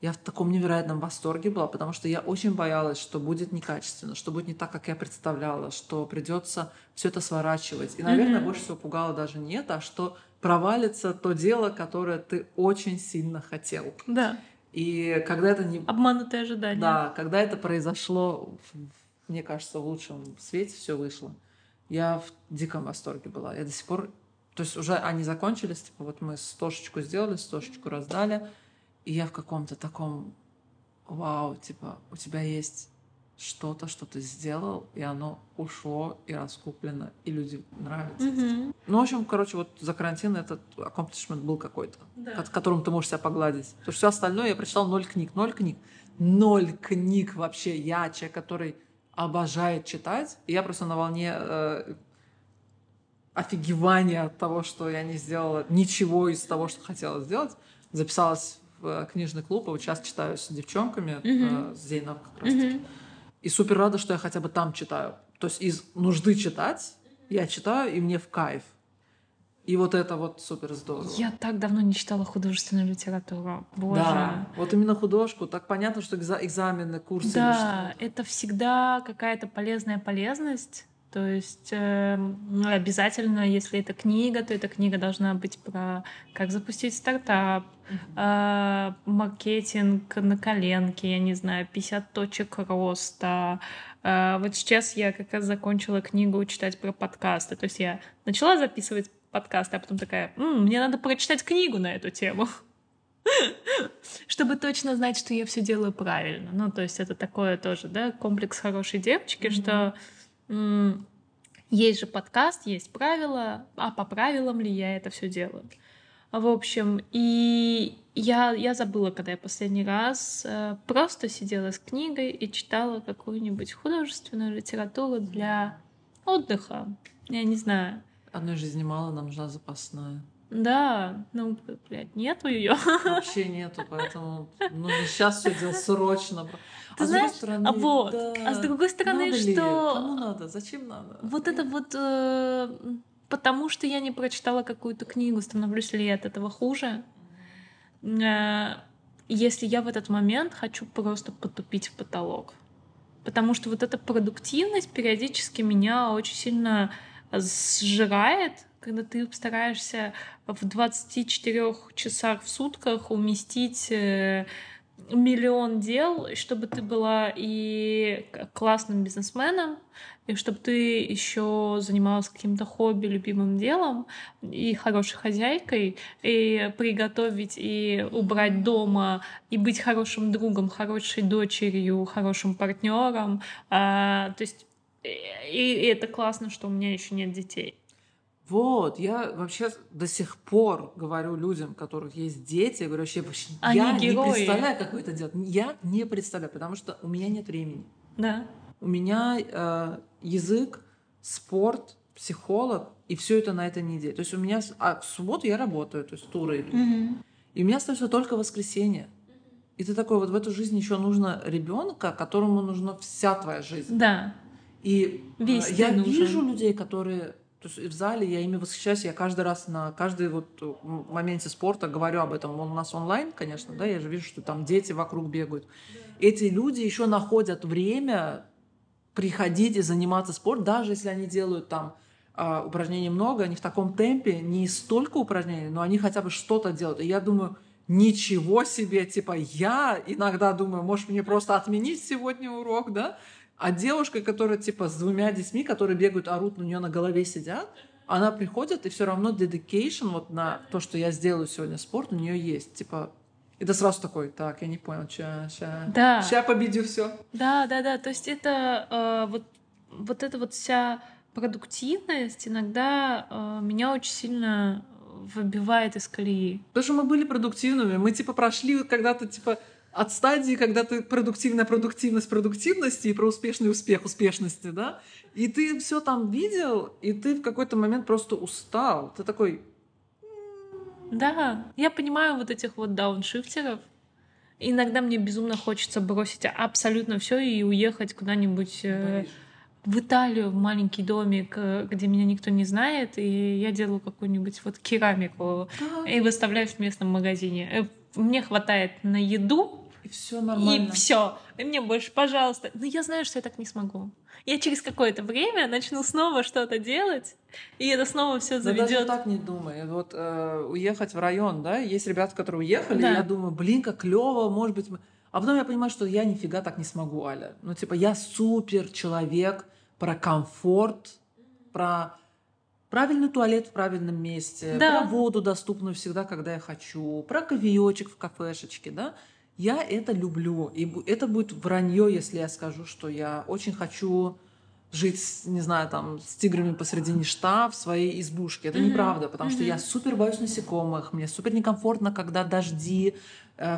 я в таком невероятном восторге была, потому что я очень боялась, что будет некачественно, что будет не так, как я представляла, что придется все это сворачивать. И, наверное, mm-hmm. больше всего пугало даже не это, а что провалится то дело, которое ты очень сильно хотел. Да. И когда это не... Обманутые ожидания. Да, когда это произошло, мне кажется, в лучшем свете все вышло. Я в диком восторге была. Я до сих пор... То есть уже они закончились, типа вот мы стошечку сделали, стошечку раздали, и я в каком-то таком вау, типа у тебя есть что-то, что ты сделал, и оно ушло и раскуплено, и людям нравится. Mm-hmm. Ну, в общем, короче, вот за карантин этот accomplishment был какой-то, да. которым ты можешь себя погладить. Потому что все остальное я прочитал ноль книг, ноль книг, ноль книг вообще. Я человек, который обожает читать. И я просто на волне э, офигевания от того, что я не сделала ничего из того, что хотела сделать. Записалась в э, книжный клуб, и вот сейчас читаю с девчонками, mm-hmm. э, с Зейном как раз таки. Mm-hmm. И супер рада, что я хотя бы там читаю. То есть из нужды читать я читаю, и мне в кайф. И вот это вот супер здорово. Я так давно не читала художественную литературу. Боже. Да, вот именно художку. Так понятно, что экзамены, курсы. Да, это всегда какая-то полезная полезность. То есть э, обязательно, если это книга, то эта книга должна быть про как запустить стартап, э, маркетинг на коленке, я не знаю, 50 точек роста. Э, вот сейчас я как раз закончила книгу читать про подкасты. То есть я начала записывать подкаста, а потом такая, М, мне надо прочитать книгу на эту тему чтобы точно знать, что я все делаю правильно. Ну, то есть это такое тоже, да, комплекс хорошей девочки, что есть же подкаст, есть правила, а по правилам ли я это все делаю? В общем, и я, я забыла, когда я последний раз э, просто сидела с книгой и читала какую-нибудь художественную литературу для отдыха. Я не знаю. Одной жизни мало, нам нужна запасная. Да, ну, блядь, нету ее. Вообще нету, поэтому нужно сейчас все делать срочно. Ты а знаешь, с другой стороны, а вот, да, а с другой стороны, надо что... Ли? Кому надо? Зачем надо? Вот это вот... Э, потому что я не прочитала какую-то книгу, становлюсь ли я от этого хуже? Э, если я в этот момент хочу просто потупить в потолок. Потому что вот эта продуктивность периодически меня очень сильно сжирает, когда ты стараешься в 24 часах в сутках уместить э, миллион дел, чтобы ты была и классным бизнесменом, и чтобы ты еще занималась каким-то хобби, любимым делом, и хорошей хозяйкой, и приготовить, и убрать дома, и быть хорошим другом, хорошей дочерью, хорошим партнером. А, то есть и, это классно, что у меня еще нет детей. Вот, я вообще до сих пор говорю людям, у которых есть дети, я говорю, вообще, Они я герои. не представляю, как вы это делаете. Я не представляю, потому что у меня нет времени. Да. У меня э, язык, спорт, психолог, и все это на этой неделе. То есть у меня... А в субботу я работаю, то есть туры идут. Угу. И у меня остается только воскресенье. И ты такой, вот в эту жизнь еще нужно ребенка, которому нужна вся твоя жизнь. Да. И Весь я нужен. вижу людей, которые... То есть в зале я ими восхищаюсь, я каждый раз на каждый вот э, моменте спорта говорю об этом. Он у нас онлайн, конечно, да, я же вижу, что там дети вокруг бегают. Эти люди еще находят время приходить и заниматься спортом, даже если они делают там а, упражнений много, они в таком темпе, не столько упражнений, но они хотя бы что-то делают. И я думаю, ничего себе, типа, я иногда думаю, может, мне просто отменить сегодня урок, да? А девушка, которая, типа, с двумя детьми, которые бегают, орут, у нее на голове сидят, она приходит, и все равно dedication вот на то, что я сделаю сегодня спорт, у нее есть. Типа, и ты сразу такой, так, я не понял, ща, ща, Да. ща победю все. Да, да, да. То есть это э, вот, вот эта вот вся продуктивность иногда э, меня очень сильно выбивает из колеи. Потому что мы были продуктивными, мы типа прошли когда-то типа от стадии, когда ты продуктивная продуктивность продуктивности и про успешный успех успешности, да, и ты все там видел, и ты в какой-то момент просто устал. Ты такой, Да, я понимаю вот этих вот дауншифтеров. Иногда мне безумно хочется бросить абсолютно все и уехать куда-нибудь э, в Италию, в маленький домик, э, где меня никто не знает, и я делаю какую-нибудь вот керамику да, и выставляю в местном магазине. Э, Мне хватает на еду, и все нормально. и все. И мне больше, пожалуйста. Но я знаю, что я так не смогу. Я через какое-то время начну снова что-то делать, и это снова все Да даже заведет. так не думай. Вот э, уехать в район, да, есть ребята, которые уехали, Да. и я думаю, блин, как клево, может быть. мы- А потом я понимаю, что я нифига так не смогу, Аля. Ну, типа, я супер человек про комфорт, про правильный туалет в правильном месте, Да. про воду доступную всегда, когда я хочу, про кофеечек в кафешечке, да. Я это люблю. И это будет вранье, если я скажу, что я очень хочу жить, не знаю, там, с тиграми посреди ништа в своей избушке. Это неправда, потому что я супер боюсь насекомых, мне супер некомфортно, когда дожди,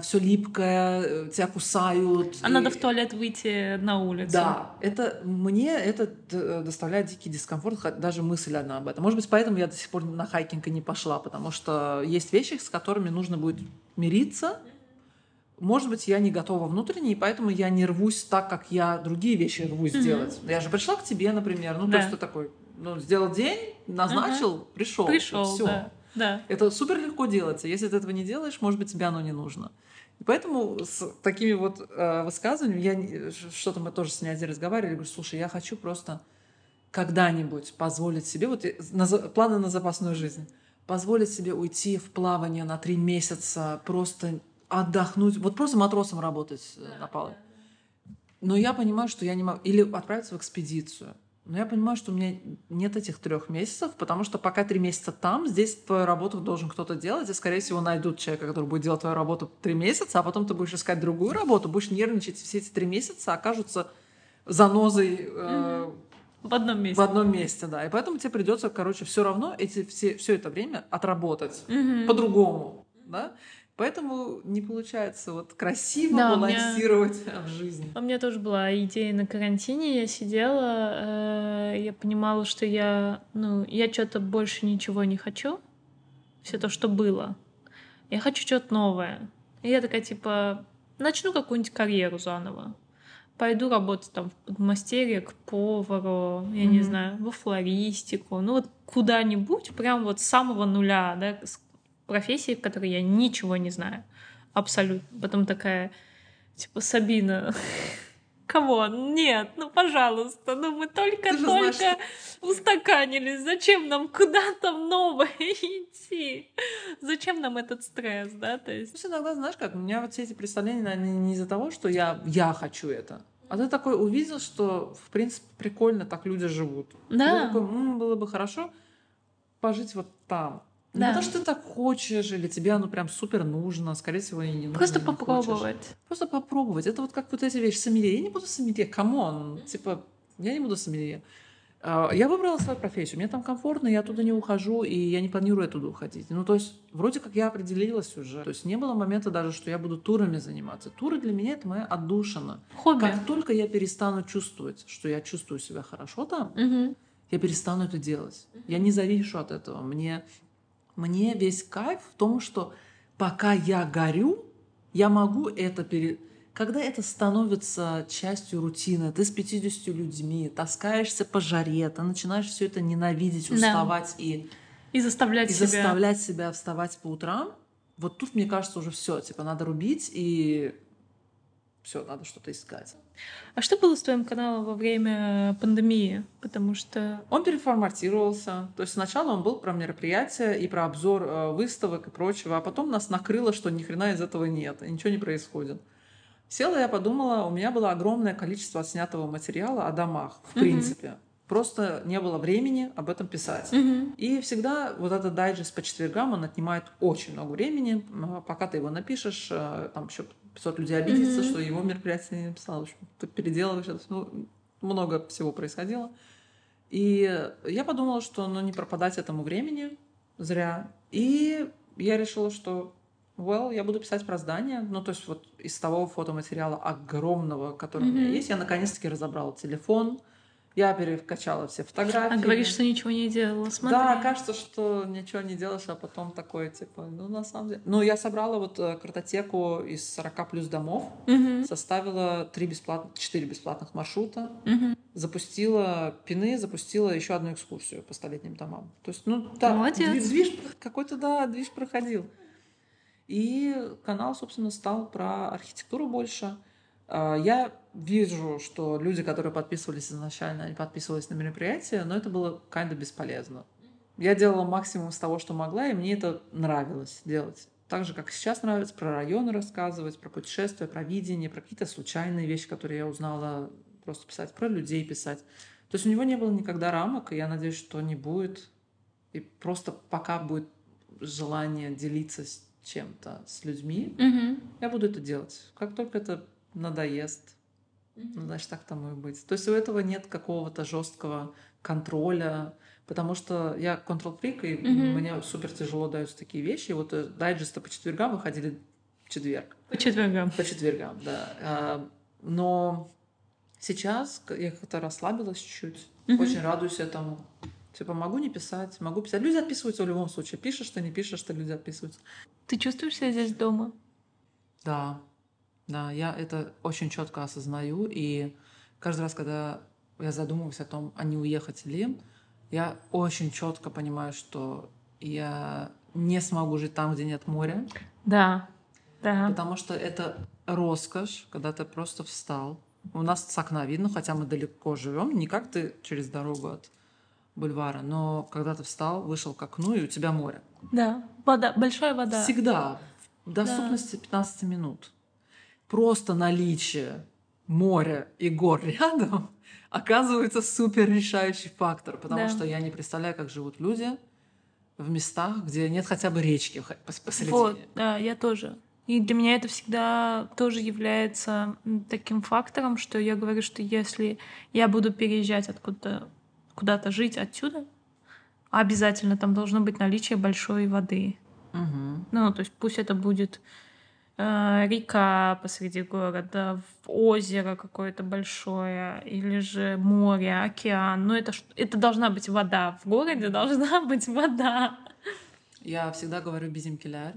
все липкое, э, тебя кусают. А и- надо в туалет выйти на улицу. Да, это мне это д- доставляет дикий дискомфорт, даже мысль одна об этом. Может быть, поэтому я до сих пор на хайкинг и не пошла, потому что есть вещи, с которыми нужно будет мириться. Может быть, я не готова внутренне, и поэтому я не рвусь так, как я другие вещи рвусь Мгм. сделать. Я же пришла к тебе, например, ну Да. то ты такой, ну сделал день, назначил, пришел, Пришел, все. да. Да. Это супер легко делается. Если ты этого не делаешь, может быть, тебе оно не нужно. И поэтому с такими вот э, высказываниями, я что-то мы тоже с Нядей разговаривали, говорю, слушай, я хочу просто когда-нибудь позволить себе, вот на планы на запасную жизнь, позволить себе уйти в плавание на три месяца, просто отдохнуть, вот просто матросом работать э, на палубе. Но я понимаю, что я не могу... Или отправиться в экспедицию. Но я понимаю, что у меня нет этих трех месяцев, потому что пока три месяца там, здесь твою работу должен кто-то делать, и, скорее всего, найдут человека, который будет делать твою работу три месяца, а потом ты будешь искать другую работу, будешь нервничать все эти три месяца, окажутся занозой э, В одном месте. в одном месте, да. И поэтому тебе придется, короче, все равно эти, все, все это время отработать Мгм. по-другому, да. Поэтому не получается вот красиво Да, у меня- балансировать в жизни. У меня тоже была идея на карантине. Я сидела, э, я понимала, что я, ну, я что-то больше ничего не хочу. Все то, что было. Я хочу что-то новое. И я такая, типа, начну какую-нибудь карьеру заново. Пойду работать там в мастере к повару, я не Мгм. знаю, во флористику. Ну вот куда-нибудь, прям вот с самого нуля, да, с профессии, в которой я ничего не знаю. Абсолютно. Потом такая, типа, Сабина, кого? Нет, ну пожалуйста, ну мы только-только устаканились. Зачем нам куда-то новое идти? Зачем нам этот стресс, да? То есть... Есть иногда, знаешь как, у меня вот все эти представления, наверное, не из-за того, что я, я хочу это. А ты такой увидел, что, в принципе, прикольно так люди живут. Да. ты такой, «М, было бы хорошо пожить вот там. Не Да. потому что ты так хочешь, или тебе оно прям супер нужно, скорее всего, и не нужно. Просто не хочешь. попробовать. Просто попробовать. Это вот как вот эти вещи. Сомелье. Я не буду сомелье. Come on. Типа, я не буду сомелье. А, Я выбрала свою профессию. Мне там комфортно, я оттуда не ухожу, и я не планирую оттуда уходить. Ну, то есть, вроде как я определилась уже. То есть, не было момента даже, что я буду турами заниматься. Туры для меня — это моя отдушина. Хобби. Как только я перестану чувствовать, что я чувствую себя хорошо там, Мгм. я перестану это делать. Я не завишу от этого. Мне, мне весь кайф в том, что пока я горю, я могу это пере... когда это становится частью рутины, ты с 50 людьми таскаешься по жаре, ты начинаешь все это ненавидеть, уставать да. и, и заставлять и себя. заставлять себя вставать по утрам, вот тут, мне кажется, уже все, типа, надо рубить и все, надо что-то искать. А что было с твоим каналом во время пандемии? Потому что... Он переформатировался. То есть сначала он был про мероприятия и про обзор э, выставок и прочего, а потом нас накрыло, что ни хрена из этого нет, и ничего не происходит. Села я подумала, у меня было огромное количество отснятого материала о домах, в mm-hmm. принципе. Просто не было времени об этом писать. Mm-hmm. И всегда вот этот дайджест по четвергам, он отнимает очень много времени. Пока ты его напишешь, э, там еще 500 людей обидится, mm-hmm. что его мероприятие не написал. В общем, ты переделываешь это. Ну, много всего происходило. И я подумала, что ну, не пропадать этому времени зря. И я решила, что well, я буду писать про здание. Ну, то есть вот из того фотоматериала огромного, который mm-hmm. у меня есть, я наконец-таки разобрала телефон, я перекачала все фотографии. А говоришь, что ничего не делала, смотри. Да, кажется, что ничего не делаешь, а потом такое, типа, ну, на самом деле... Ну, я собрала вот э, картотеку из 40 плюс домов, угу. составила 3 бесплат... 4 бесплатных маршрута, угу. запустила пины, запустила еще одну экскурсию по столетним домам. То есть, ну, да, Молодец. движ какой-то, да, движ проходил. И канал, собственно, стал про архитектуру больше. А, я вижу, что люди, которые подписывались изначально, они подписывались на мероприятие, но это было kind of бесполезно. Я делала максимум из того, что могла, и мне это нравилось делать. Так же, как сейчас нравится про районы рассказывать, про путешествия, про видение, про какие-то случайные вещи, которые я узнала, просто писать, про людей писать. То есть у него не было никогда рамок, и я надеюсь, что не будет. И просто пока будет желание делиться с чем-то, с людьми, угу. я буду это делать. Как только это надоест, ну, значит, так тому и быть. То есть у этого нет какого-то жесткого контроля, потому что я контрол-фрик, и mm-hmm. мне супер тяжело даются такие вещи. Вот э, дайджесты по четвергам выходили в четверг. По четвергам. По четвергам, да. А, но сейчас я как-то расслабилась чуть-чуть. Mm-hmm. Очень радуюсь этому. Типа, могу не писать, могу писать. Люди отписываются в любом случае. Пишешь ты, не пишешь ты, люди отписываются. Ты чувствуешь себя здесь дома? Да. Да, я это очень четко осознаю, и каждый раз, когда я задумываюсь о том, а не уехать ли, я очень четко понимаю, что я не смогу жить там, где нет моря. Да, да. Потому что это роскошь, когда ты просто встал. У нас с окна видно, хотя мы далеко живем, не как ты через дорогу от бульвара, но когда ты встал, вышел к окну, и у тебя море. Да, вода, большая вода. Всегда. В доступности да. 15 минут просто наличие моря и гор рядом оказывается супер решающий фактор, потому да. что я не представляю, как живут люди в местах, где нет хотя бы речки посередине. Вот, да, я тоже. И для меня это всегда тоже является таким фактором, что я говорю, что если я буду переезжать откуда-то куда-то жить отсюда, обязательно там должно быть наличие большой воды. Угу. Ну, то есть пусть это будет река посреди города, озеро какое-то большое, или же море, океан. Ну, это, это должна быть вода. В городе должна быть вода. Я всегда говорю безимкеляр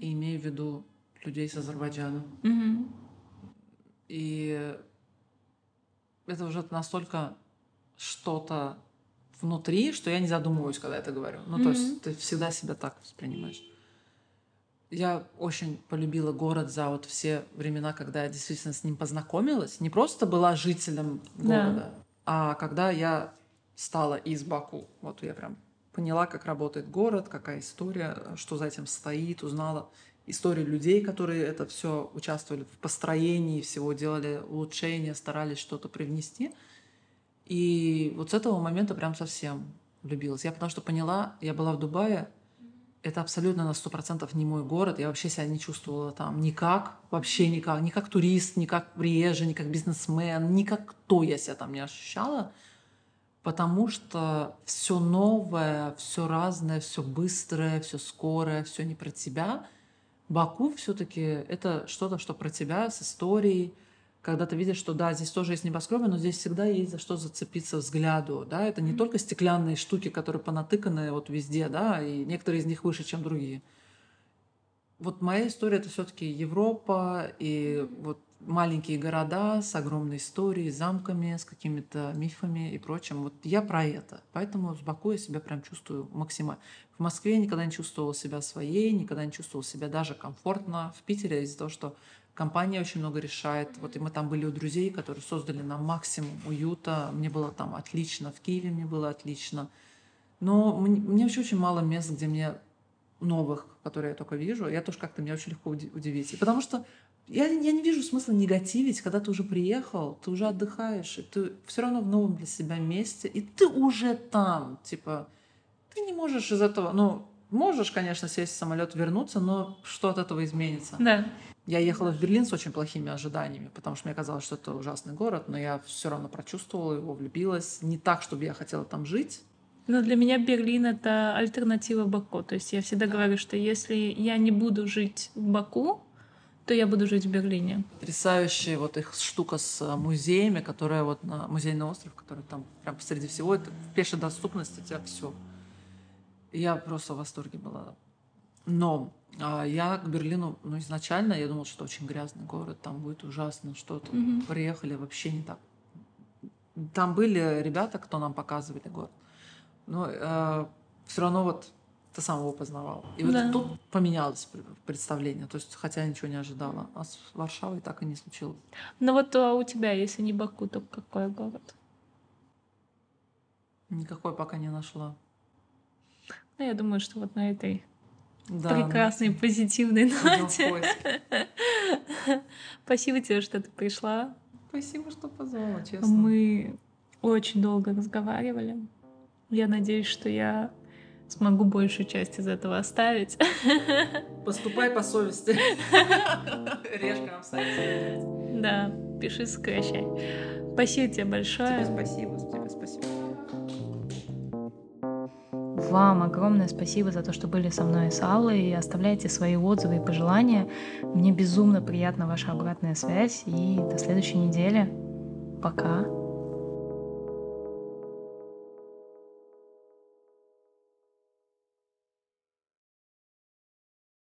и имею в виду людей с Азербайджана. Mm-hmm. И это уже настолько что-то внутри, что я не задумываюсь, когда это говорю. Ну, mm-hmm. то есть ты всегда себя так воспринимаешь я очень полюбила город за вот все времена, когда я действительно с ним познакомилась. Не просто была жителем города, да. а когда я стала из Баку. Вот я прям поняла, как работает город, какая история, что за этим стоит, узнала историю людей, которые это все участвовали в построении всего, делали улучшения, старались что-то привнести. И вот с этого момента прям совсем влюбилась. Я потому что поняла, я была в Дубае, это абсолютно на сто процентов не мой город. Я вообще себя не чувствовала там никак, вообще никак. Ни как турист, ни как приезжий, ни как бизнесмен, ни как кто я себя там не ощущала. Потому что все новое, все разное, все быстрое, все скорое, все не про тебя. Баку все-таки это что-то, что про тебя с историей, когда ты видишь, что да, здесь тоже есть небоскребы, но здесь всегда есть за что зацепиться взгляду, да, это не mm-hmm. только стеклянные штуки, которые понатыканы вот везде, да, и некоторые из них выше, чем другие. Вот моя история это все-таки Европа и вот маленькие города с огромной историей, замками, с какими-то мифами и прочим. Вот я про это. Поэтому в Баку я себя прям чувствую максимально. В Москве я никогда не чувствовала себя своей, никогда не чувствовала себя даже комфортно. В Питере из-за того, что компания очень много решает. Вот и мы там были у друзей, которые создали нам максимум уюта. Мне было там отлично. В Киеве мне было отлично. Но мне, мне вообще очень мало мест, где мне новых, которые я только вижу. Я тоже как-то меня очень легко удивить. Потому что я, я не вижу смысла негативить, когда ты уже приехал, ты уже отдыхаешь, и ты все равно в новом для себя месте, и ты уже там. Типа, ты не можешь из этого, ну, можешь, конечно, сесть в самолет, вернуться, но что от этого изменится? Да. Я ехала в Берлин с очень плохими ожиданиями, потому что мне казалось, что это ужасный город, но я все равно прочувствовала его, влюбилась. Не так, чтобы я хотела там жить, но для меня Берлин — это альтернатива Баку. То есть я всегда говорю, что если я не буду жить в Баку, то я буду жить в Берлине. Потрясающая вот их штука с э, музеями, которая вот на музейный остров, который там прям посреди всего, это в пешей доступности, у тебя все. Я просто в восторге была. Но я к Берлину, ну, изначально я думала, что очень грязный город, там будет ужасно, что-то. Mm-hmm. Приехали вообще не так. Там были ребята, кто нам показывали город но э, все равно вот ты сам его познавал. И вот да. тут поменялось представление. То есть, хотя я ничего не ожидала. А с Варшавой так и не случилось. Ну вот а у тебя, если не Баку, то какой город? Никакой пока не нашла. Ну, я думаю, что вот на этой да, прекрасной, ну, позитивной ноте. Спасибо тебе, что ты пришла. Спасибо, что позвала, честно. Мы очень долго разговаривали. Я надеюсь, что я смогу большую часть из этого оставить. Поступай по совести. Режь сайт. Да, пиши, сокращай. Спасибо тебе большое. Тебе спасибо, тебе спасибо. Вам огромное спасибо за то, что были со мной с Аллой и оставляйте свои отзывы и пожелания. Мне безумно приятна ваша обратная связь и до следующей недели. Пока.